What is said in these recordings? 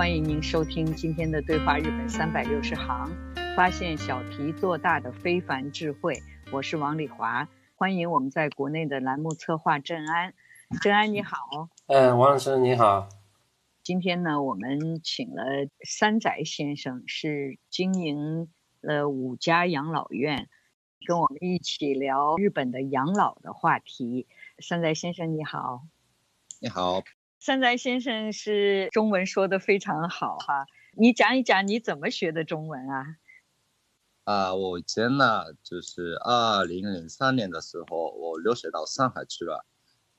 欢迎您收听今天的对话日本三百六十行，发现小题做大的非凡智慧。我是王丽华，欢迎我们在国内的栏目策划郑安。郑安你好，嗯，王老师你好。今天呢，我们请了山宅先生，是经营了五家养老院，跟我们一起聊日本的养老的话题。山宅先生你好，你好。山宅先生是中文说的非常好哈，你讲一讲你怎么学的中文啊？啊，我以前呢，就是二零零三年的时候，我留学到上海去了，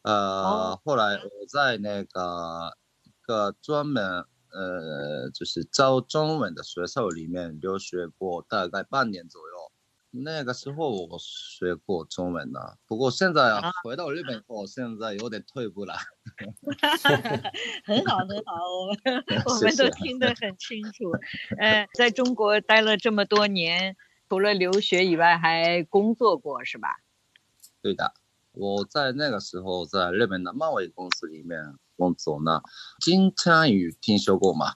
呃，后来我在那个一个专门呃就是教中文的学校里面留学过大概半年左右。那个时候我学过中文的，不过现在回到日本后，现在有点退步了。很好很好，我们 我们都听得很清楚。呃，在中国待了这么多年，除了留学以外，还工作过是吧？对的，我在那个时候在日本的漫威公司里面工作呢。金枪鱼听说过吗？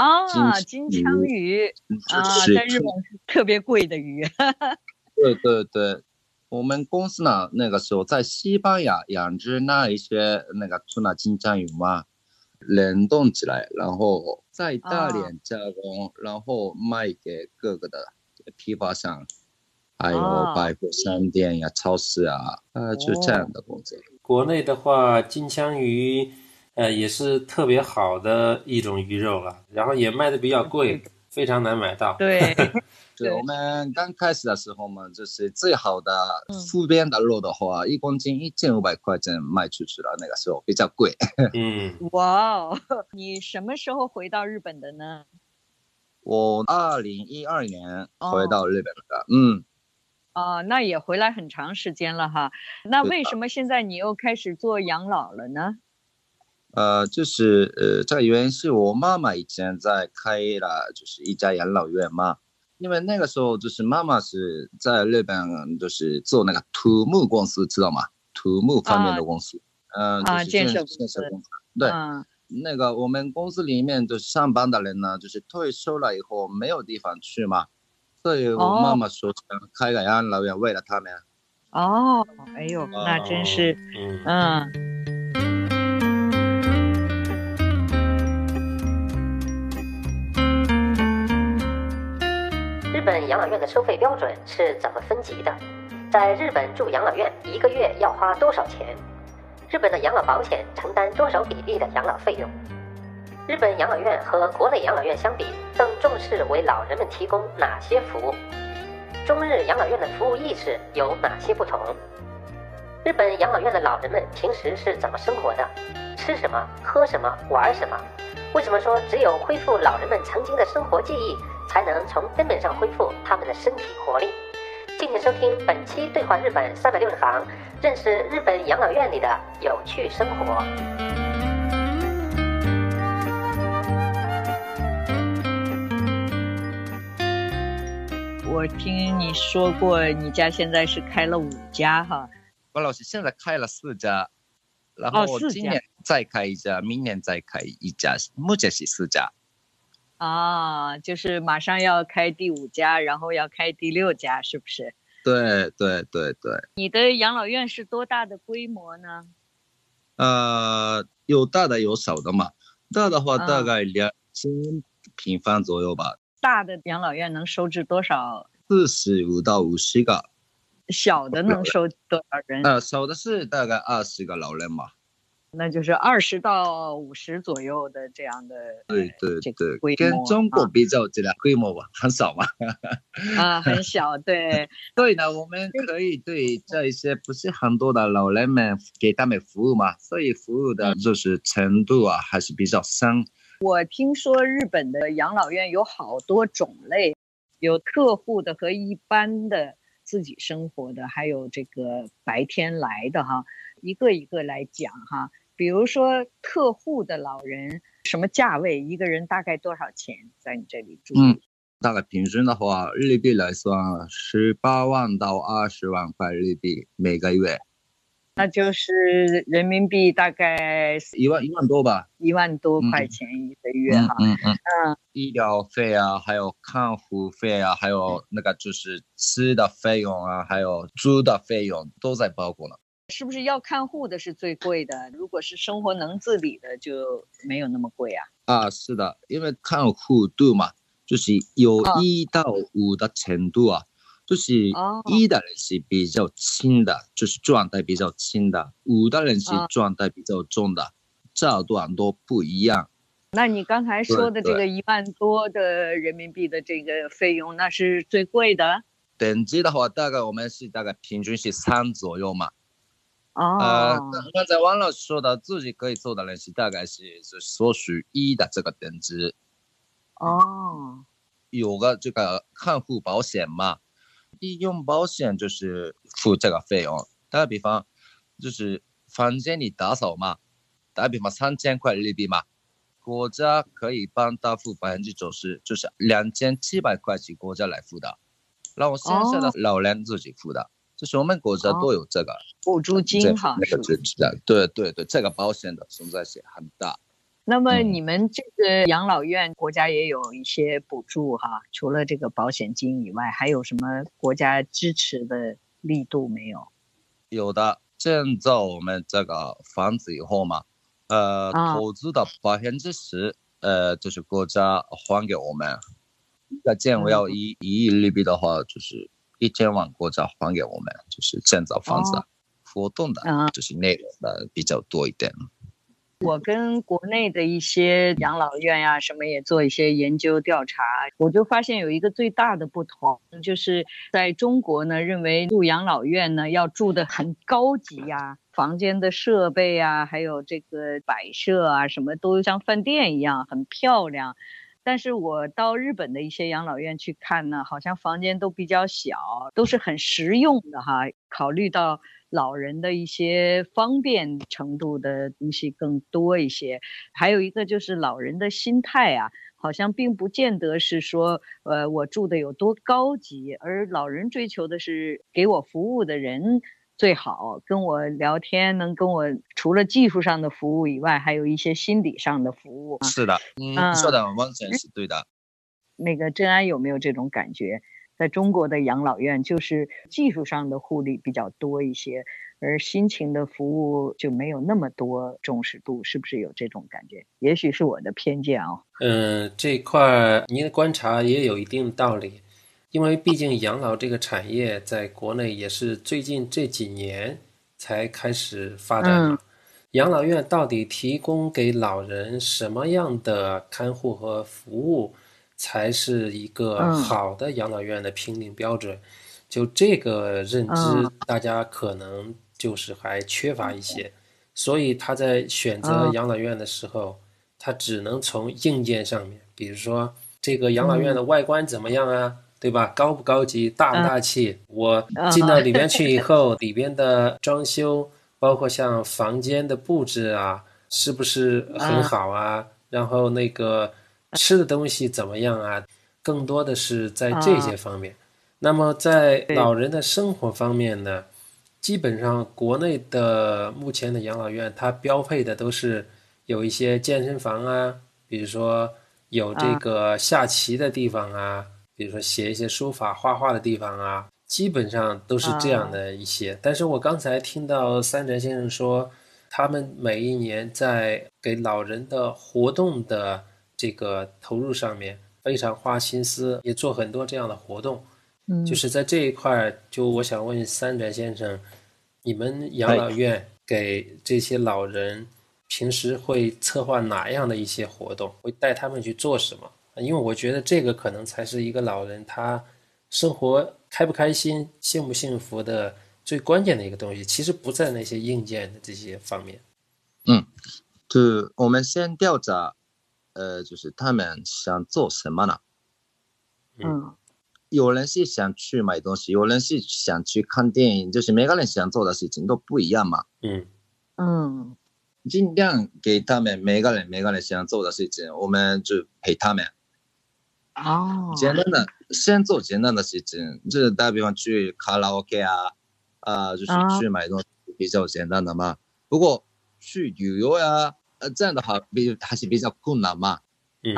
啊，金枪鱼啊，在日本是特别贵的鱼。对对对，我们公司呢，那个时候在西班牙养殖那一些那个出纳金枪鱼嘛，冷冻起来，然后在大连加工，然后卖给各个的批发商，还有百货商店呀、超市啊，呃，就这样的工作。国内的话，金枪鱼。呃，也是特别好的一种鱼肉了，然后也卖的比较贵，非常难买到。对，对我们刚开始的时候嘛，就是最好的副边的肉的话，一公斤一千五百块钱卖出去了，那个时候比较贵。嗯，哇哦，你什么时候回到日本的呢？我二零一二年回到日本的，嗯。哦，那也回来很长时间了哈。那为什么现在你又开始做养老了呢？呃，就是呃，这个原因是我妈妈以前在开了就是一家养老院嘛，因为那个时候就是妈妈是在日本就是做那个土木公司，知道吗？土木方面的公司，嗯，啊，建设建设公司，对，那个我们公司里面就是上班的人呢，就是退休了以后没有地方去嘛，所以我妈妈说想开个养老院为了他们。哦，哎呦，那真是，嗯。日本养老院的收费标准是怎么分级的？在日本住养老院一个月要花多少钱？日本的养老保险承担多少比例的养老费用？日本养老院和国内养老院相比，更重视为老人们提供哪些服务？中日养老院的服务意识有哪些不同？日本养老院的老人们平时是怎么生活的？吃什么？喝什么？玩什么？为什么说只有恢复老人们曾经的生活记忆？才能从根本上恢复他们的身体活力。敬请收听本期《对话日本三百六十行》，认识日本养老院里的有趣生活。我听你说过，你家现在是开了五家哈？关老师现在开了四家，然后今年再开一家，明年再开一家，目前是四家。啊，就是马上要开第五家，然后要开第六家，是不是？对对对对。你的养老院是多大的规模呢？呃，有大的有小的嘛。大的话大概两千平方左右吧。大的养老院能收治多少？四十五到五十个。小的能收多少人？呃，小的是大概二十个老人嘛。那就是二十到五十左右的这样的，对对对，跟中国比较起来，规模吧很少嘛。啊，很小，对。所以呢，我们可以对 这一些不是很多的老人们给他们服务嘛，所以服务的就是程度啊还是比较深。我听说日本的养老院有好多种类，有特户的和一般的自己生活的，还有这个白天来的哈，一个一个来讲哈。比如说特户的老人，什么价位？一个人大概多少钱在你这里住？嗯，大概平均的话，日币来算，十八万到二十万块日币每个月。那就是人民币大概一万一万多吧，一万多块钱一个月哈。嗯嗯嗯。医疗费啊，还有看护费啊，还有那个就是吃的费用啊，还有住的费用都在包括呢。是不是要看护的是最贵的？如果是生活能自理的，就没有那么贵啊？啊，是的，因为看护度嘛，就是有一到五的程度啊，就是一的人是比较轻的，就是状态比较轻的；五的人是状态比较重的，这段都不一样。那你刚才说的这个一万多的人民币的这个费用，那是最贵的？等级的话，大概我们是大概平均是三左右嘛。呃，刚才王老师说的，自己可以做的那些，大概是是所属一的这个等级。哦，有个这个看护保险嘛，医用保险就是付这个费用。打个比方，就是房间里打扫嘛，打个比方三千块日币嘛，国家可以帮他付百分之九十，就是两千七百块钱国家来付的，然后剩下的老人自己付的。就是我们国家都有这个补助金哈，那个对对对，这个保险的存在性很大。那么你们这个养老院国家也有一些补助哈，除了这个保险金以外，还有什么国家支持的力度没有？有的，建造我们这个房子以后嘛，呃，投资的百分之十，呃，就是国家还给我们。那建我要一一亿利币的话，就是。一千万国家还给我们，就是建造房子，活动的，就是内容的比较多一点。我跟国内的一些养老院呀什么也做一些研究调查，我就发现有一个最大的不同，就是在中国呢，认为住养老院呢要住的很高级呀，房间的设备啊，还有这个摆设啊，什么都像饭店一样，很漂亮。但是我到日本的一些养老院去看呢，好像房间都比较小，都是很实用的哈。考虑到老人的一些方便程度的东西更多一些。还有一个就是老人的心态啊，好像并不见得是说，呃，我住的有多高级，而老人追求的是给我服务的人。最好跟我聊天，能跟我除了技术上的服务以外，还有一些心理上的服务。是的，嗯，说的完全是对的。那个郑安有没有这种感觉？在中国的养老院，就是技术上的护理比较多一些，而心情的服务就没有那么多重视度，是不是有这种感觉？也许是我的偏见哦。嗯，这块您的观察也有一定道理。因为毕竟养老这个产业在国内也是最近这几年才开始发展。养老院到底提供给老人什么样的看护和服务，才是一个好的养老院的评定标准？就这个认知，大家可能就是还缺乏一些。所以他在选择养老院的时候，他只能从硬件上面，比如说这个养老院的外观怎么样啊？对吧？高不高级，大不大气？我进到里面去以 后，里边的装修，包括像房间的布置啊，是不是很好啊？然后那个吃的东西怎么样啊？更多的是在这些方面。那么在老人的生活方面呢，基本上国内的目前的养老院，它标配的都是有一些健身房啊，比如说。有这个下棋的地方啊，比如说写一些书法、画画的地方啊，基本上都是这样的一些。但是我刚才听到三宅先生说，他们每一年在给老人的活动的这个投入上面非常花心思，也做很多这样的活动。嗯，就是在这一块，就我想问三宅先生，你们养老院给这些老人。平时会策划哪样的一些活动？会带他们去做什么？因为我觉得这个可能才是一个老人他生活开不开心、幸不幸福的最关键的一个东西。其实不在那些硬件的这些方面。嗯，就我们先调查，呃，就是他们想做什么呢？嗯，有人是想去买东西，有人是想去看电影，就是每个人想做的事情都不一样嘛。嗯嗯。尽量给他们每个人每个人想做的事情，我们就陪他们。哦，简单的，先做简单的事情，就是打比方去卡拉 OK 啊，啊，就是去买东西比较简单的嘛。不过去旅游呀，呃，这样的话比还是比较困难嘛。嗯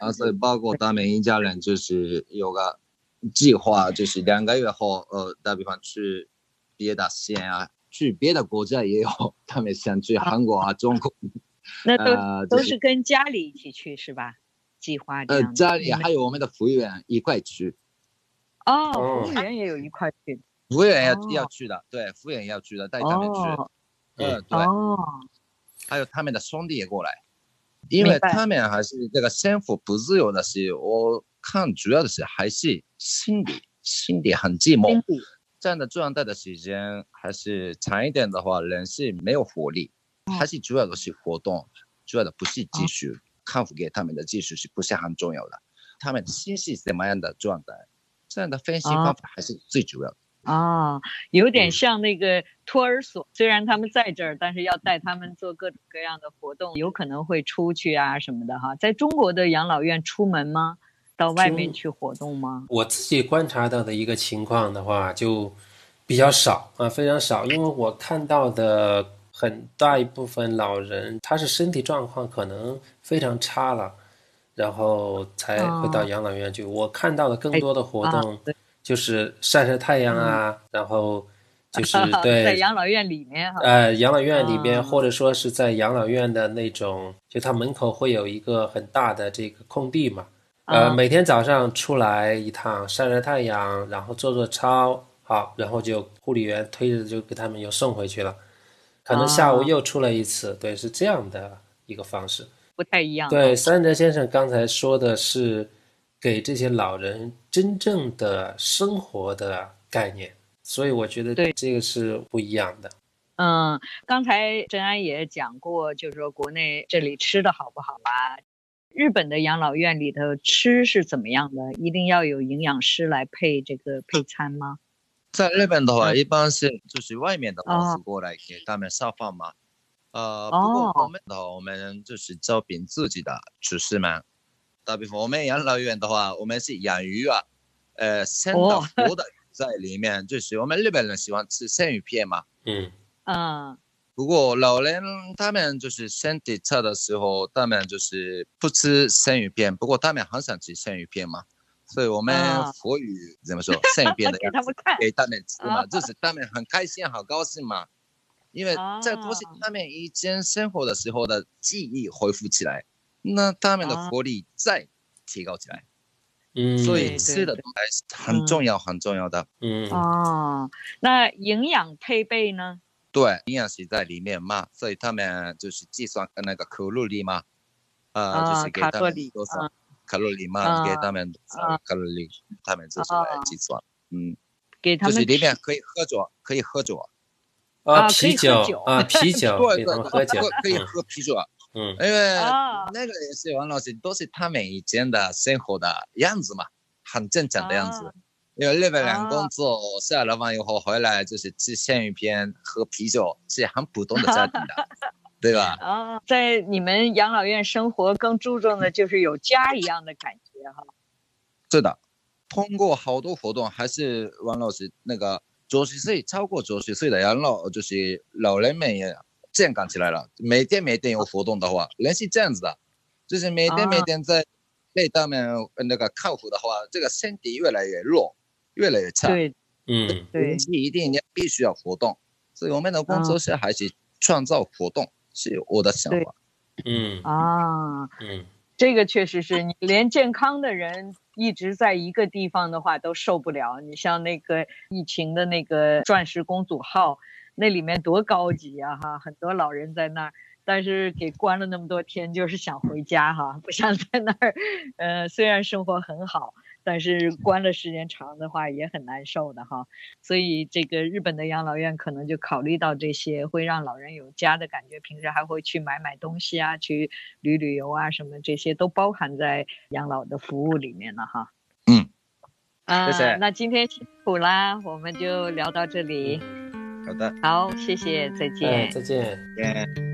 啊，所以包括他们一家人就是有个计划，就是两个月后，呃，打比方去别的县啊。去别的国家也有，他们想去韩国啊、中国，那都都是跟家里一起去是吧？计划呃，家里还有我们的服务员一块去。哦，服务员也有一块去。服务员要要去的，对，服务员要去的，带他们去。嗯，对。哦。还有他们的兄弟也过来，因为他们还是这个生活不自由的是，我看主要的是还是心理，心理很寂寞。这样的状态的时间还是长一点的话，人是没有活力，还是主要的是活动，主要的不是技术，康复给他们的技术是不是很重要的？他们心是什么样的状态？这样的分析方法还是最主要的。啊，有点像那个托儿所，虽然他们在这儿，但是要带他们做各种各样的活动，有可能会出去啊什么的哈。在中国的养老院出门吗？到外面去活动吗？我自己观察到的一个情况的话，就比较少啊，非常少。因为我看到的很大一部分老人，他是身体状况可能非常差了，然后才会到养老院去。我看到的更多的活动就是晒晒太阳啊，然后就是对 在养老院里面哈，呃，养老院里边，或者说是在养老院的那种，就他门口会有一个很大的这个空地嘛。呃，每天早上出来一趟晒晒太阳，然后做做操，好，然后就护理员推着就给他们又送回去了。可能下午又出来一次，对，是这样的一个方式，不太一样。对，三哲先生刚才说的是给这些老人真正的生活的概念，所以我觉得对这个是不一样的。嗯，刚才郑安也讲过，就是说国内这里吃的好不好啊？日本的养老院里头吃是怎么样的？一定要有营养师来配这个配餐吗？在日本的话，一般是就是外面的公司过来给他们烧饭嘛。呃，不过我们的话我们就是招聘自己的厨师们。打比方，我们养老院的话，我们是养鱼啊，呃，生的活的在里面，就是我们日本人喜欢吃生鱼片嘛。嗯嗯。不过老人他们就是身体差的时候，他们就是不吃生鱼片。不过他们很想吃生鱼片嘛，所以我们佛语怎么说？生鱼片的 样子给他们吃嘛，就是他们很开心、好高兴嘛。因为在都是他们以前生活的时候的记忆恢复起来，那他们的活力再提高起来。嗯，所以吃的东西很重要、很重要的。嗯。哦，那营养配备呢？对，营养是在里面嘛，所以他们就是计算那个卡路里嘛，呃，就是给他们多少卡路里嘛，给他们卡路里，他们自己来计算，嗯，给他们就是里面可以喝酒，可以喝酒，啊，啤酒啊，啤酒，对对，喝酒，可以喝啤酒，嗯，因为那个也是王老师都是他们以前的生活的样子嘛，很正常的样子。因为日本人工作下了班以后回来就是吃鲜鱼片、喝啤酒，是很普通的 家庭的，对吧？啊，在你们养老院生活更注重的就是有家一样的感觉哈。是的，通过好多活动，还是王老师那个九十岁超过九十岁的养老，就是老人们也健康起来了。每天每天有活动的话，人是这样子的，就是每天每天在被他们那个客服的话，这个身体越来越弱，越来越差。对，嗯，对，一定要必须要活动，所以我们的工作是还是创造活动，是我的想法。嗯啊，嗯，这个确实是你连健康的人一直在一个地方的话都受不了。你像那个疫情的那个钻石公主号，那里面多高级啊哈，很多老人在那儿，但是给关了那么多天，就是想回家哈，不想在那儿。呃，虽然生活很好。但是关了时间长的话也很难受的哈，所以这个日本的养老院可能就考虑到这些，会让老人有家的感觉，平时还会去买买东西啊，去旅旅游啊，什么这些都包含在养老的服务里面了哈。嗯，啊，谢谢。那今天辛苦啦，我们就聊到这里。好的，好，谢谢，再见。再见。